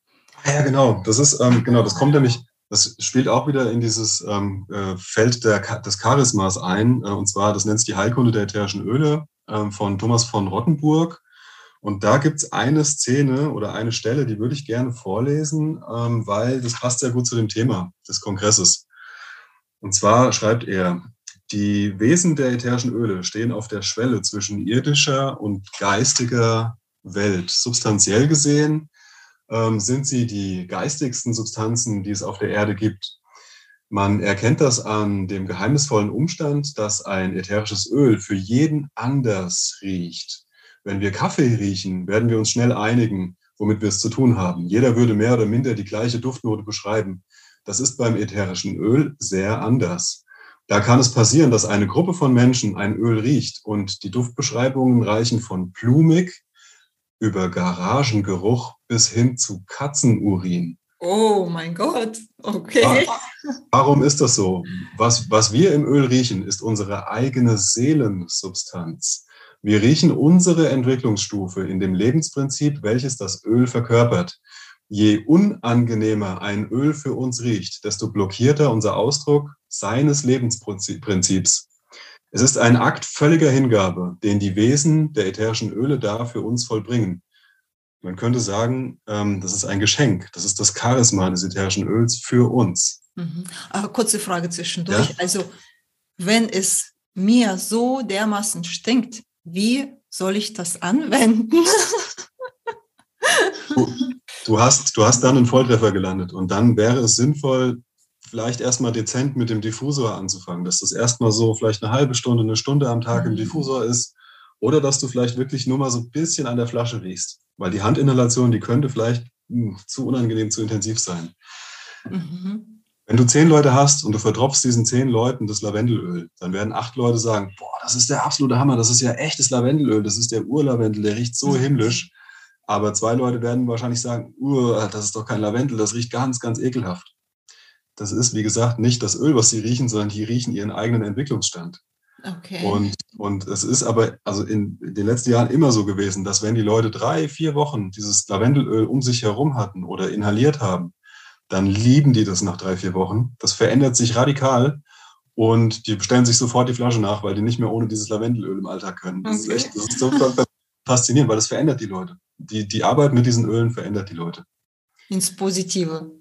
Ja, genau. Das ist, ähm, genau, das kommt nämlich, das spielt auch wieder in dieses ähm, äh, Feld der, des Charismas ein. Äh, und zwar, das nennt sich die Heilkunde der ätherischen Öle äh, von Thomas von Rottenburg. Und da gibt es eine Szene oder eine Stelle, die würde ich gerne vorlesen, ähm, weil das passt sehr gut zu dem Thema des Kongresses. Und zwar schreibt er, die Wesen der ätherischen Öle stehen auf der Schwelle zwischen irdischer und geistiger Welt. Substanziell gesehen ähm, sind sie die geistigsten Substanzen, die es auf der Erde gibt. Man erkennt das an dem geheimnisvollen Umstand, dass ein ätherisches Öl für jeden anders riecht. Wenn wir Kaffee riechen, werden wir uns schnell einigen, womit wir es zu tun haben. Jeder würde mehr oder minder die gleiche Duftnote beschreiben. Das ist beim ätherischen Öl sehr anders. Da kann es passieren, dass eine Gruppe von Menschen ein Öl riecht und die Duftbeschreibungen reichen von blumig über Garagengeruch bis hin zu Katzenurin. Oh mein Gott, okay. Warum ist das so? Was, was wir im Öl riechen, ist unsere eigene Seelensubstanz. Wir riechen unsere Entwicklungsstufe in dem Lebensprinzip, welches das Öl verkörpert. Je unangenehmer ein Öl für uns riecht, desto blockierter unser Ausdruck seines Lebensprinzips. Es ist ein Akt völliger Hingabe, den die Wesen der ätherischen Öle da für uns vollbringen. Man könnte sagen, ähm, das ist ein Geschenk. Das ist das Charisma des ätherischen Öls für uns. Mhm. Aber kurze Frage zwischendurch. Ja? Also, wenn es mir so dermaßen stinkt, wie soll ich das anwenden? Du, du, hast, du hast dann einen Volltreffer gelandet und dann wäre es sinnvoll, vielleicht erstmal dezent mit dem Diffusor anzufangen, dass das erstmal so vielleicht eine halbe Stunde, eine Stunde am Tag im mhm. Diffusor ist oder dass du vielleicht wirklich nur mal so ein bisschen an der Flasche riechst, weil die Handinhalation, die könnte vielleicht mh, hm, zu unangenehm, zu intensiv sein. Mhm. Wenn du zehn Leute hast und du vertropfst diesen zehn Leuten das Lavendelöl, dann werden acht Leute sagen, boah, das ist der absolute Hammer, das ist ja echtes Lavendelöl, das ist der Urlavendel, der riecht so himmlisch. Aber zwei Leute werden wahrscheinlich sagen, das ist doch kein Lavendel, das riecht ganz, ganz ekelhaft. Das ist, wie gesagt, nicht das Öl, was sie riechen, sondern die riechen ihren eigenen Entwicklungsstand. Okay. Und Und es ist aber also in den letzten Jahren immer so gewesen, dass wenn die Leute drei, vier Wochen dieses Lavendelöl um sich herum hatten oder inhaliert haben, dann lieben die das nach drei, vier Wochen. Das verändert sich radikal und die bestellen sich sofort die Flasche nach, weil die nicht mehr ohne dieses Lavendelöl im Alltag können. Das okay. ist echt, das ist so faszinierend, weil das verändert die Leute. Die, die Arbeit mit diesen Ölen verändert die Leute. Ins Positive.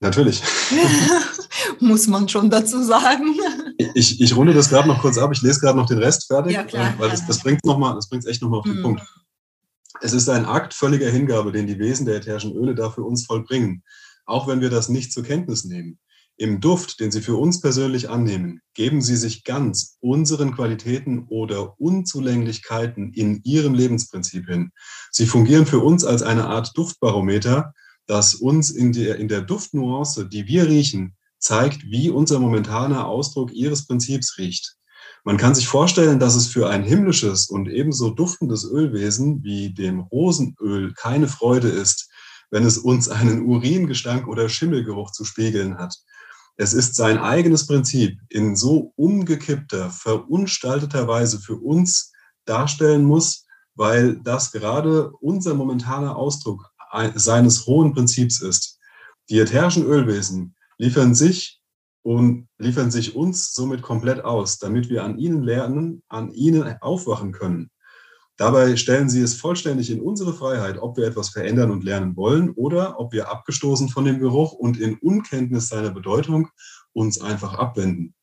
Natürlich. [laughs] Muss man schon dazu sagen. Ich, ich runde das gerade noch kurz ab. Ich lese gerade noch den Rest fertig, ja, klar, weil das, das bringt es echt nochmal auf den mhm. Punkt. Es ist ein Akt völliger Hingabe, den die Wesen der ätherischen Öle da für uns vollbringen, auch wenn wir das nicht zur Kenntnis nehmen. Im Duft, den Sie für uns persönlich annehmen, geben Sie sich ganz unseren Qualitäten oder Unzulänglichkeiten in Ihrem Lebensprinzip hin. Sie fungieren für uns als eine Art Duftbarometer, das uns in der, in der Duftnuance, die wir riechen, zeigt, wie unser momentaner Ausdruck Ihres Prinzips riecht. Man kann sich vorstellen, dass es für ein himmlisches und ebenso duftendes Ölwesen wie dem Rosenöl keine Freude ist, wenn es uns einen Uringestank oder Schimmelgeruch zu spiegeln hat. Es ist sein eigenes Prinzip in so umgekippter, verunstalteter Weise für uns darstellen muss, weil das gerade unser momentaner Ausdruck seines hohen Prinzips ist. Die ätherischen Ölwesen liefern sich und liefern sich uns somit komplett aus, damit wir an ihnen lernen, an ihnen aufwachen können. Dabei stellen sie es vollständig in unsere Freiheit, ob wir etwas verändern und lernen wollen oder ob wir abgestoßen von dem Geruch und in Unkenntnis seiner Bedeutung uns einfach abwenden.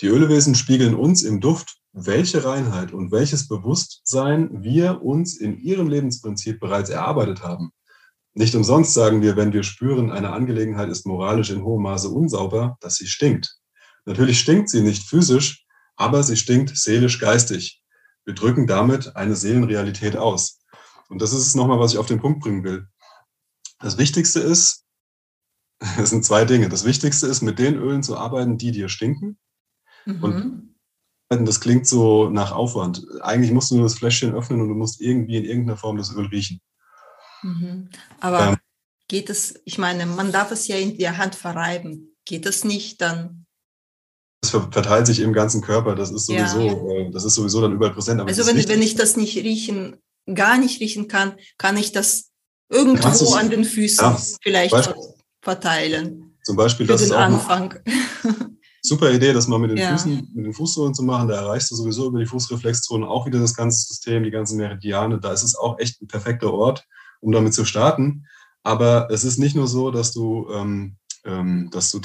Die Ölewesen spiegeln uns im Duft, welche Reinheit und welches Bewusstsein wir uns in ihrem Lebensprinzip bereits erarbeitet haben. Nicht umsonst sagen wir, wenn wir spüren, eine Angelegenheit ist moralisch in hohem Maße unsauber, dass sie stinkt. Natürlich stinkt sie nicht physisch, aber sie stinkt seelisch-geistig. Wir drücken damit eine Seelenrealität aus. Und das ist es nochmal, was ich auf den Punkt bringen will. Das Wichtigste ist, [laughs] es sind zwei Dinge. Das Wichtigste ist, mit den Ölen zu arbeiten, die dir stinken. Mhm. Und das klingt so nach Aufwand. Eigentlich musst du nur das Fläschchen öffnen und du musst irgendwie in irgendeiner Form das Öl riechen. Mhm. Aber ähm, geht es, ich meine, man darf es ja in der Hand verreiben. Geht es nicht, dann das verteilt sich im ganzen Körper. Das ist sowieso, ja. äh, das ist sowieso dann überall präsent. Aber also wenn, wenn ich das nicht riechen, gar nicht riechen kann, kann ich das irgendwo an den Füßen ja, vielleicht Beispiel, verteilen. Zum Beispiel, das ist auch Anfang. [laughs] super Idee, das mal mit den ja. Füßen, mit den Fußsohlen zu machen. Da erreichst du sowieso über die Fußreflexzone auch wieder das ganze System, die ganzen Meridiane. Da ist es auch echt ein perfekter Ort, um damit zu starten. Aber es ist nicht nur so, dass du ähm, dass du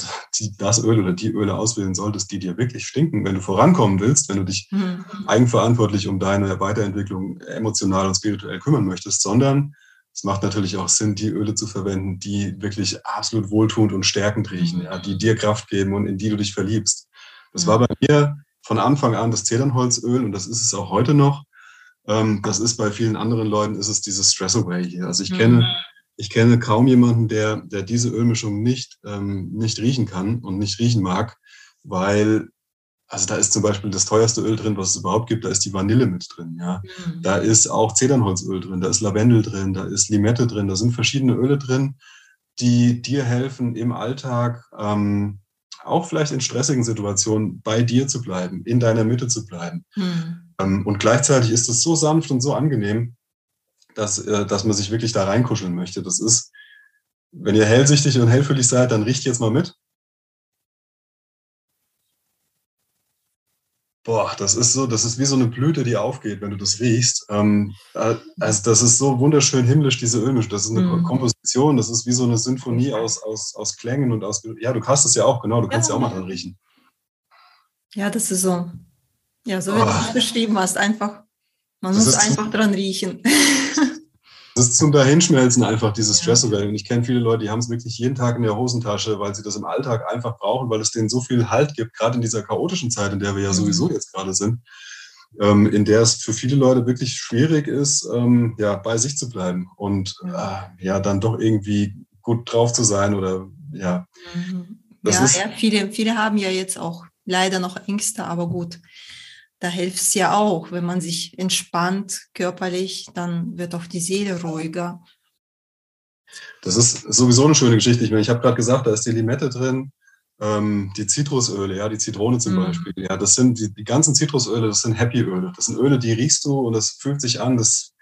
das Öl oder die Öle auswählen solltest, die dir wirklich stinken, wenn du vorankommen willst, wenn du dich mhm. eigenverantwortlich um deine Weiterentwicklung emotional und spirituell kümmern möchtest, sondern es macht natürlich auch Sinn, die Öle zu verwenden, die wirklich absolut wohltuend und stärkend riechen, ja, die dir Kraft geben und in die du dich verliebst. Das war bei mir von Anfang an das Zedernholzöl und das ist es auch heute noch. Ähm, das ist bei vielen anderen Leuten, ist es dieses Stress Away hier. Also ich kenne ich kenne kaum jemanden, der, der diese Ölmischung nicht, ähm, nicht riechen kann und nicht riechen mag, weil, also da ist zum Beispiel das teuerste Öl drin, was es überhaupt gibt, da ist die Vanille mit drin, ja. Mhm. Da ist auch Zedernholzöl drin, da ist Lavendel drin, da ist Limette drin, da sind verschiedene Öle drin, die dir helfen, im Alltag, ähm, auch vielleicht in stressigen Situationen bei dir zu bleiben, in deiner Mitte zu bleiben. Mhm. Ähm, und gleichzeitig ist es so sanft und so angenehm, dass, äh, dass man sich wirklich da reinkuscheln möchte. Das ist, wenn ihr hellsichtig und hellfühlig seid, dann riecht jetzt mal mit. Boah, das ist so, das ist wie so eine Blüte, die aufgeht, wenn du das riechst. Ähm, äh, also das ist so wunderschön himmlisch, diese Ölmischung. Das ist eine mhm. Komposition, das ist wie so eine Sinfonie aus, aus, aus Klängen und aus. Ja, du hast es ja auch, genau, du kannst ja, ja auch mal dran riechen. Ja, das ist so. Ja, so wie oh. du es beschrieben hast, einfach. Man das muss einfach dran riechen. [laughs] Das ist zum Dahinschmelzen einfach, dieses ja. Stress Und ich kenne viele Leute, die haben es wirklich jeden Tag in der Hosentasche, weil sie das im Alltag einfach brauchen, weil es denen so viel Halt gibt, gerade in dieser chaotischen Zeit, in der wir ja mhm. sowieso jetzt gerade sind, ähm, in der es für viele Leute wirklich schwierig ist, ähm, ja, bei sich zu bleiben und äh, ja, dann doch irgendwie gut drauf zu sein oder ja. Mhm. Ja, ja, viele, viele haben ja jetzt auch leider noch Ängste, aber gut da hilft es ja auch, wenn man sich entspannt körperlich, dann wird auch die Seele ruhiger. Das ist sowieso eine schöne Geschichte. Ich meine, ich habe gerade gesagt, da ist die Limette drin, ähm, die Zitrusöle, ja, die Zitrone zum mhm. Beispiel, ja, das sind die, die ganzen Zitrusöle, das sind Happy-Öle. Das sind Öle, die riechst du und das fühlt sich an, das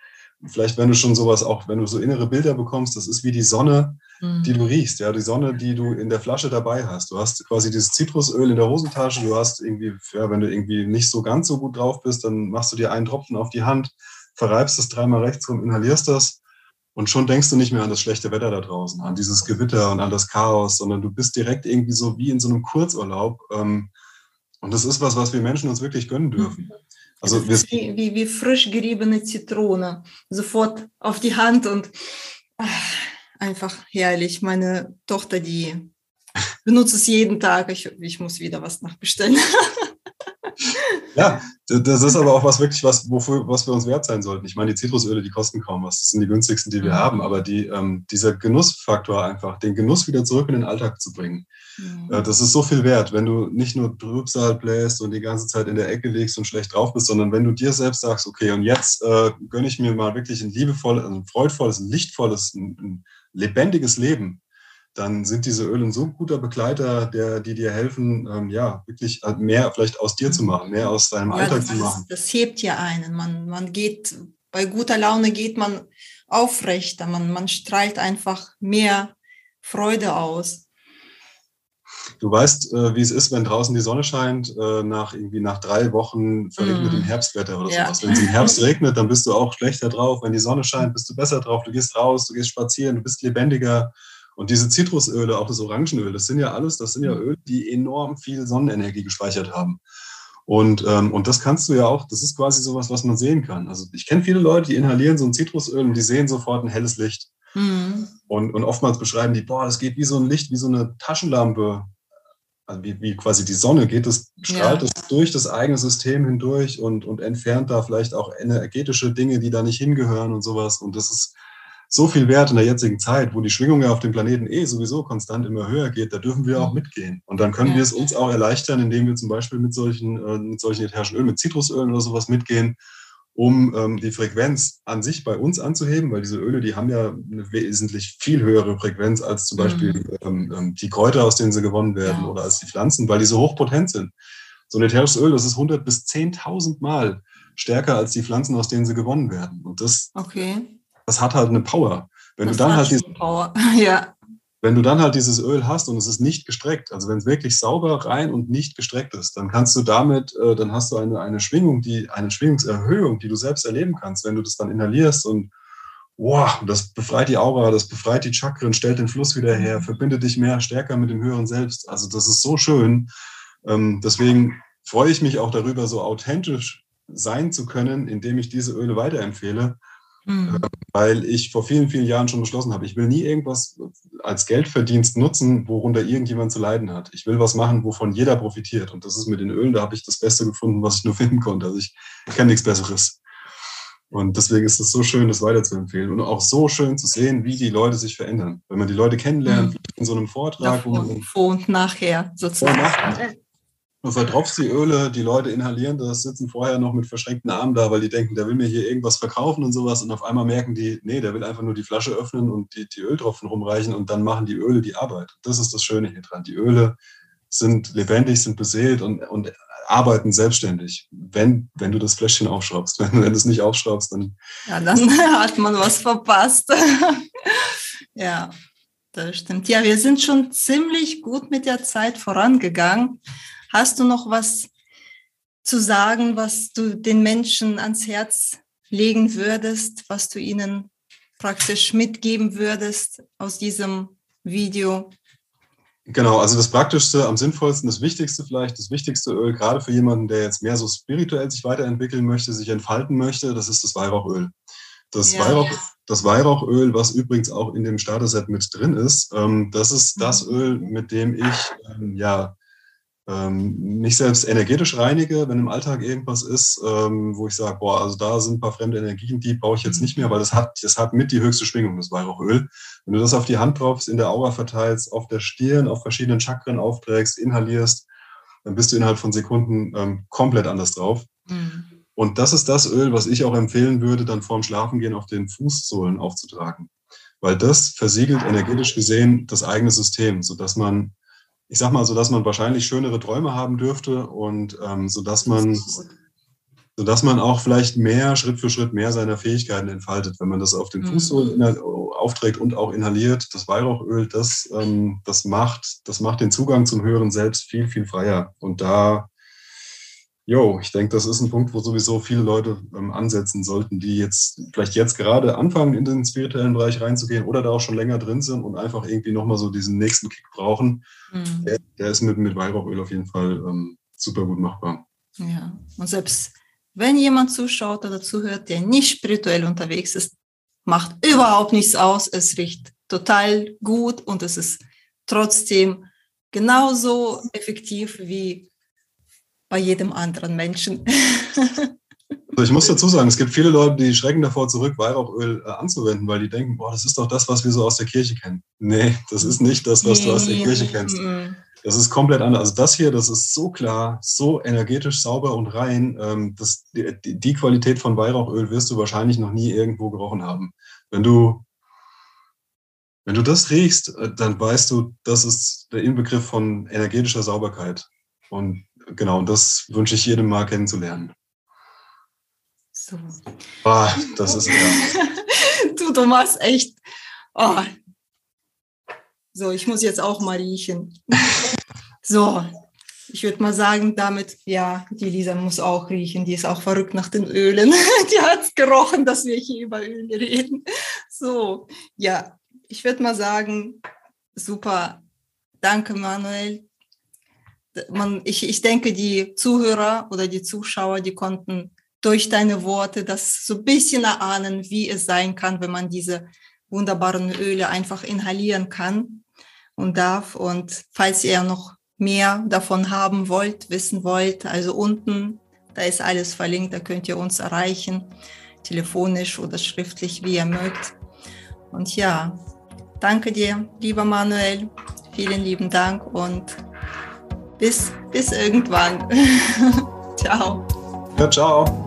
vielleicht, wenn du schon sowas auch, wenn du so innere Bilder bekommst, das ist wie die Sonne, mhm. die du riechst, ja, die Sonne, die du in der Flasche dabei hast. Du hast quasi dieses Zitrusöl in der Hosentasche, du hast irgendwie, ja, wenn du irgendwie nicht so ganz so gut drauf bist, dann machst du dir einen Tropfen auf die Hand, verreibst es dreimal rechts rum, inhalierst das und schon denkst du nicht mehr an das schlechte Wetter da draußen, an dieses Gewitter und an das Chaos, sondern du bist direkt irgendwie so wie in so einem Kurzurlaub. Ähm, und das ist was, was wir Menschen uns wirklich gönnen dürfen. [laughs] Also das ist wie, wie, wie frisch geriebene Zitrone. Sofort auf die Hand und ach, einfach herrlich. Meine Tochter, die benutzt es jeden Tag. Ich, ich muss wieder was nachbestellen. [laughs] Ja, das ist aber auch was wirklich, was, wofür, was wir uns wert sein sollten. Ich meine, die Zitrusöle, die kosten kaum was. Das sind die günstigsten, die wir mhm. haben. Aber die, ähm, dieser Genussfaktor einfach, den Genuss wieder zurück in den Alltag zu bringen, mhm. äh, das ist so viel wert, wenn du nicht nur Trübsal bläst und die ganze Zeit in der Ecke legst und schlecht drauf bist, sondern wenn du dir selbst sagst, okay, und jetzt äh, gönne ich mir mal wirklich ein liebevolles, ein freudvolles, ein lichtvolles, ein, ein lebendiges Leben dann sind diese Öle ein so guter Begleiter, der, die dir helfen, ähm, ja, wirklich äh, mehr vielleicht aus dir zu machen, mehr aus deinem ja, Alltag zu machen. Das, das hebt ja einen. Man, man geht, bei guter Laune geht man aufrechter, man, man strahlt einfach mehr Freude aus. Du weißt, äh, wie es ist, wenn draußen die Sonne scheint, äh, nach irgendwie nach drei Wochen verregnetem mm. Herbstwetter oder ja. sowas. Wenn es im Herbst regnet, dann bist du auch schlechter drauf. Wenn die Sonne scheint, bist du besser drauf. Du gehst raus, du gehst spazieren, du bist lebendiger. Und diese Zitrusöle, auch das Orangenöl, das sind ja alles, das sind ja mhm. Öle, die enorm viel Sonnenenergie gespeichert haben. Und, ähm, und das kannst du ja auch, das ist quasi sowas, was man sehen kann. Also ich kenne viele Leute, die inhalieren so ein Zitrusöl und die sehen sofort ein helles Licht. Mhm. Und, und oftmals beschreiben die, boah, das geht wie so ein Licht, wie so eine Taschenlampe. Also wie, wie quasi die Sonne geht das, strahlt ja. das durch das eigene System hindurch und, und entfernt da vielleicht auch energetische Dinge, die da nicht hingehören und sowas. Und das ist, so viel wert in der jetzigen Zeit, wo die Schwingung ja auf dem Planeten eh sowieso konstant immer höher geht, da dürfen wir auch mhm. mitgehen. Und dann können wir es uns auch erleichtern, indem wir zum Beispiel mit solchen, äh, mit solchen ätherischen Ölen, mit Zitrusölen oder sowas mitgehen, um ähm, die Frequenz an sich bei uns anzuheben, weil diese Öle, die haben ja eine wesentlich viel höhere Frequenz als zum Beispiel mhm. ähm, ähm die Kräuter, aus denen sie gewonnen werden ja. oder als die Pflanzen, weil die so hochpotent sind. So ein ätherisches Öl, das ist 100 bis 10.000 Mal stärker als die Pflanzen, aus denen sie gewonnen werden. Und das okay das hat halt eine Power. Wenn das du dann halt diese, Power. [laughs] ja. Wenn du dann halt dieses Öl hast und es ist nicht gestreckt, also wenn es wirklich sauber, rein und nicht gestreckt ist, dann kannst du damit, äh, dann hast du eine, eine Schwingung, die, eine Schwingungserhöhung, die du selbst erleben kannst, wenn du das dann inhalierst und wow, das befreit die Aura, das befreit die Chakren, stellt den Fluss wieder her, mhm. verbindet dich mehr, stärker mit dem höheren Selbst. Also das ist so schön. Ähm, deswegen freue ich mich auch darüber, so authentisch sein zu können, indem ich diese Öle weiterempfehle Mhm. Äh, weil ich vor vielen, vielen Jahren schon beschlossen habe, ich will nie irgendwas als Geldverdienst nutzen, worunter irgendjemand zu leiden hat. Ich will was machen, wovon jeder profitiert. Und das ist mit den Ölen, da habe ich das Beste gefunden, was ich nur [laughs] finden konnte. Also ich kenne nichts Besseres. Und deswegen ist es so schön, das weiterzuempfehlen und auch so schön zu sehen, wie die Leute sich verändern. Wenn man die Leute kennenlernt, mhm. in so einem Vortrag. Ja, vor, vor und nachher sozusagen. Vor und nachher. Du vertropfst die Öle, die Leute inhalieren das, sitzen vorher noch mit verschränkten Armen da, weil die denken, der will mir hier irgendwas verkaufen und sowas. Und auf einmal merken die, nee, der will einfach nur die Flasche öffnen und die, die Öltropfen rumreichen und dann machen die Öle die Arbeit. Das ist das Schöne hier dran. Die Öle sind lebendig, sind beseelt und, und arbeiten selbstständig, wenn, wenn du das Fläschchen aufschraubst. Wenn, [laughs] wenn du es nicht aufschraubst, dann. Ja, dann [laughs] hat man was verpasst. [laughs] ja, das stimmt. Ja, wir sind schon ziemlich gut mit der Zeit vorangegangen. Hast du noch was zu sagen, was du den Menschen ans Herz legen würdest, was du ihnen praktisch mitgeben würdest aus diesem Video? Genau, also das Praktischste, am sinnvollsten, das Wichtigste vielleicht, das wichtigste Öl, gerade für jemanden, der jetzt mehr so spirituell sich weiterentwickeln möchte, sich entfalten möchte, das ist das Weihrauchöl. Das, ja. Weihrauch, das Weihrauchöl, was übrigens auch in dem Starter-Set mit drin ist, ähm, das ist das mhm. Öl, mit dem ich ähm, ja ähm, mich selbst energetisch reinige, wenn im Alltag irgendwas ist, ähm, wo ich sage, boah, also da sind ein paar fremde Energien, die brauche ich jetzt nicht mehr, weil das hat, das hat mit die höchste Schwingung, das Weihrauchöl. Wenn du das auf die Hand draufst, in der Aura verteilst, auf der Stirn, auf verschiedenen Chakren aufträgst, inhalierst, dann bist du innerhalb von Sekunden ähm, komplett anders drauf. Mhm. Und das ist das Öl, was ich auch empfehlen würde, dann vorm Schlafengehen auf den Fußsohlen aufzutragen. Weil das versiegelt energetisch gesehen das eigene System, sodass man ich sag mal, so dass man wahrscheinlich schönere Träume haben dürfte und ähm, so dass man, so dass man auch vielleicht mehr Schritt für Schritt mehr seiner Fähigkeiten entfaltet, wenn man das auf den mhm. Fußsohlen aufträgt und auch inhaliert. Das Weihrauchöl, das, ähm, das macht, das macht den Zugang zum höheren Selbst viel, viel freier. Und da Jo, ich denke, das ist ein Punkt, wo sowieso viele Leute ähm, ansetzen sollten, die jetzt vielleicht jetzt gerade anfangen, in den spirituellen Bereich reinzugehen oder da auch schon länger drin sind und einfach irgendwie nochmal so diesen nächsten Kick brauchen. Mhm. Der, der, ist mit, mit Weihrauchöl auf jeden Fall ähm, super gut machbar. Ja, und selbst wenn jemand zuschaut oder zuhört, der nicht spirituell unterwegs ist, macht überhaupt nichts aus. Es riecht total gut und es ist trotzdem genauso effektiv wie bei jedem anderen Menschen. Also ich muss dazu sagen, es gibt viele Leute, die schrecken davor zurück, Weihrauchöl äh, anzuwenden, weil die denken, boah, das ist doch das, was wir so aus der Kirche kennen. Nee, das ist nicht das, was du aus der Kirche kennst. Das ist komplett anders. Also das hier, das ist so klar, so energetisch sauber und rein. Ähm, das, die, die Qualität von Weihrauchöl wirst du wahrscheinlich noch nie irgendwo gerochen haben. Wenn du, wenn du das riechst, äh, dann weißt du, das ist der Inbegriff von energetischer Sauberkeit. Und genau, das wünsche ich jedem mal kennenzulernen. So. Ah, das ist ja. [laughs] du, Thomas, echt. Oh. So, ich muss jetzt auch mal riechen. [laughs] so, ich würde mal sagen, damit, ja, die Lisa muss auch riechen. Die ist auch verrückt nach den Ölen. [laughs] die hat gerochen, dass wir hier über Öle reden. So, ja, ich würde mal sagen, super. Danke, Manuel man, ich, ich denke, die Zuhörer oder die Zuschauer, die konnten durch deine Worte das so ein bisschen erahnen, wie es sein kann, wenn man diese wunderbaren Öle einfach inhalieren kann und darf. Und falls ihr noch mehr davon haben wollt, wissen wollt, also unten, da ist alles verlinkt, da könnt ihr uns erreichen, telefonisch oder schriftlich, wie ihr mögt. Und ja, danke dir, lieber Manuel. Vielen lieben Dank und bis, bis irgendwann. [laughs] ciao. Ja, ciao.